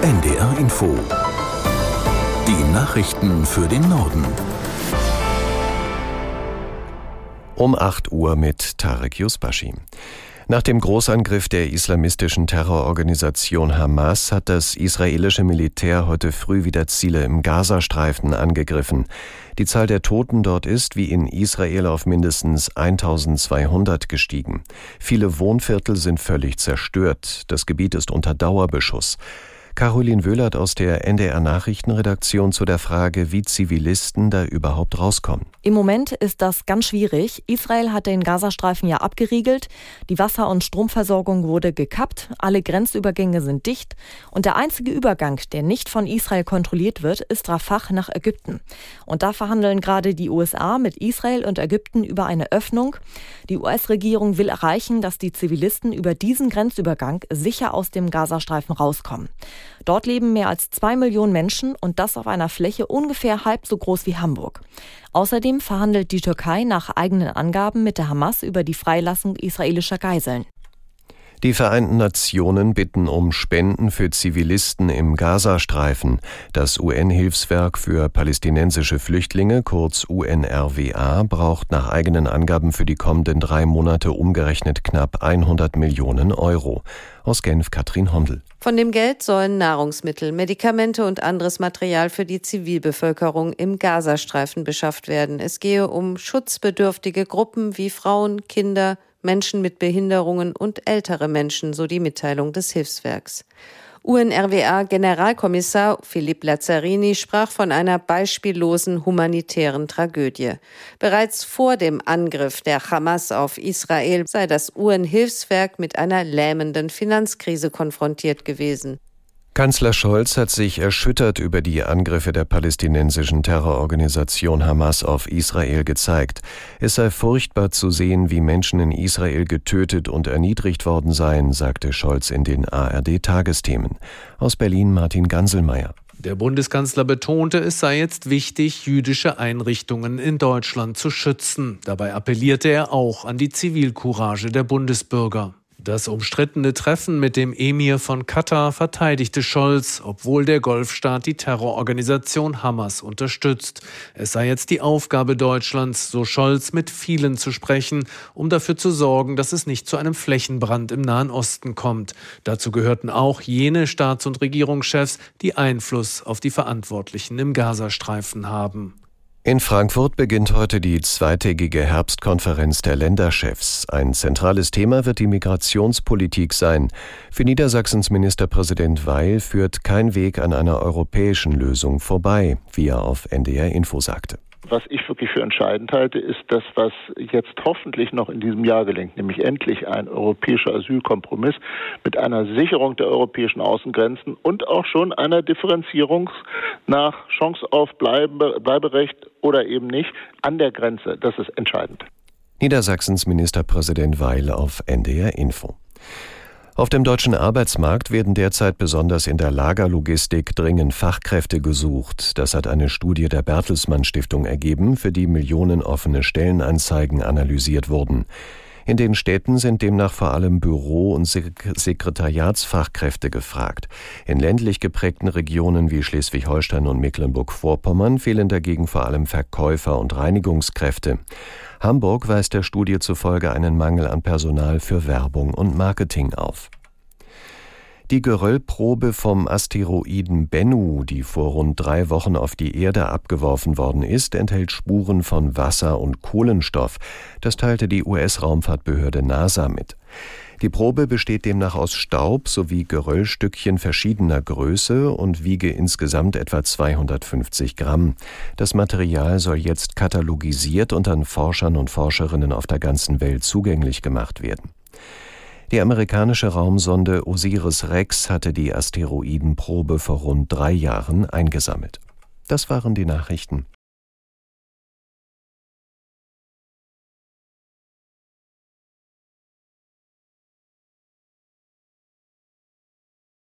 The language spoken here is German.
NDR Info. Die Nachrichten für den Norden. Um 8 Uhr mit Tarek Yusbashi. Nach dem Großangriff der islamistischen Terrororganisation Hamas hat das israelische Militär heute früh wieder Ziele im Gazastreifen angegriffen. Die Zahl der Toten dort ist wie in Israel auf mindestens 1200 gestiegen. Viele Wohnviertel sind völlig zerstört. Das Gebiet ist unter Dauerbeschuss. Caroline Wöhlert aus der NDR Nachrichtenredaktion zu der Frage, wie Zivilisten da überhaupt rauskommen. Im Moment ist das ganz schwierig. Israel hat den Gazastreifen ja abgeriegelt. Die Wasser- und Stromversorgung wurde gekappt. Alle Grenzübergänge sind dicht. Und der einzige Übergang, der nicht von Israel kontrolliert wird, ist Rafah nach Ägypten. Und da verhandeln gerade die USA mit Israel und Ägypten über eine Öffnung. Die US-Regierung will erreichen, dass die Zivilisten über diesen Grenzübergang sicher aus dem Gazastreifen rauskommen. Dort leben mehr als zwei Millionen Menschen und das auf einer Fläche ungefähr halb so groß wie Hamburg. Außerdem verhandelt die Türkei nach eigenen Angaben mit der Hamas über die Freilassung israelischer Geiseln. Die Vereinten Nationen bitten um Spenden für Zivilisten im Gazastreifen. Das UN-Hilfswerk für palästinensische Flüchtlinge, kurz UNRWA, braucht nach eigenen Angaben für die kommenden drei Monate umgerechnet knapp 100 Millionen Euro. Aus Genf Katrin Hondel. Von dem Geld sollen Nahrungsmittel, Medikamente und anderes Material für die Zivilbevölkerung im Gazastreifen beschafft werden. Es gehe um schutzbedürftige Gruppen wie Frauen, Kinder, Menschen mit Behinderungen und ältere Menschen, so die Mitteilung des Hilfswerks. UNRWA-Generalkommissar Philipp Lazzarini sprach von einer beispiellosen humanitären Tragödie. Bereits vor dem Angriff der Hamas auf Israel sei das UN-Hilfswerk mit einer lähmenden Finanzkrise konfrontiert gewesen. Kanzler Scholz hat sich erschüttert über die Angriffe der palästinensischen Terrororganisation Hamas auf Israel gezeigt. Es sei furchtbar zu sehen, wie Menschen in Israel getötet und erniedrigt worden seien, sagte Scholz in den ARD-Tagesthemen. Aus Berlin Martin Ganselmeier. Der Bundeskanzler betonte, es sei jetzt wichtig, jüdische Einrichtungen in Deutschland zu schützen. Dabei appellierte er auch an die Zivilcourage der Bundesbürger. Das umstrittene Treffen mit dem Emir von Katar verteidigte Scholz, obwohl der Golfstaat die Terrororganisation Hamas unterstützt. Es sei jetzt die Aufgabe Deutschlands, so Scholz, mit vielen zu sprechen, um dafür zu sorgen, dass es nicht zu einem Flächenbrand im Nahen Osten kommt. Dazu gehörten auch jene Staats- und Regierungschefs, die Einfluss auf die Verantwortlichen im Gazastreifen haben. In Frankfurt beginnt heute die zweitägige Herbstkonferenz der Länderchefs. Ein zentrales Thema wird die Migrationspolitik sein. Für Niedersachsens Ministerpräsident Weil führt kein Weg an einer europäischen Lösung vorbei, wie er auf NDR Info sagte. Was ich wirklich für entscheidend halte, ist das, was jetzt hoffentlich noch in diesem Jahr gelingt, nämlich endlich ein europäischer Asylkompromiss mit einer Sicherung der europäischen Außengrenzen und auch schon einer Differenzierung nach Chance auf Bleibe, Bleiberecht oder eben nicht an der Grenze. Das ist entscheidend. Niedersachsens Ministerpräsident Weil auf NDR Info. Auf dem deutschen Arbeitsmarkt werden derzeit besonders in der Lagerlogistik dringend Fachkräfte gesucht. Das hat eine Studie der Bertelsmann Stiftung ergeben, für die Millionen offene Stellenanzeigen analysiert wurden. In den Städten sind demnach vor allem Büro- und Sekretariatsfachkräfte gefragt. In ländlich geprägten Regionen wie Schleswig-Holstein und Mecklenburg-Vorpommern fehlen dagegen vor allem Verkäufer und Reinigungskräfte. Hamburg weist der Studie zufolge einen Mangel an Personal für Werbung und Marketing auf. Die Geröllprobe vom Asteroiden Bennu, die vor rund drei Wochen auf die Erde abgeworfen worden ist, enthält Spuren von Wasser und Kohlenstoff. Das teilte die US-Raumfahrtbehörde NASA mit. Die Probe besteht demnach aus Staub sowie Geröllstückchen verschiedener Größe und wiege insgesamt etwa 250 Gramm. Das Material soll jetzt katalogisiert und an Forschern und Forscherinnen auf der ganzen Welt zugänglich gemacht werden. Die amerikanische Raumsonde Osiris-Rex hatte die Asteroidenprobe vor rund drei Jahren eingesammelt. Das waren die Nachrichten.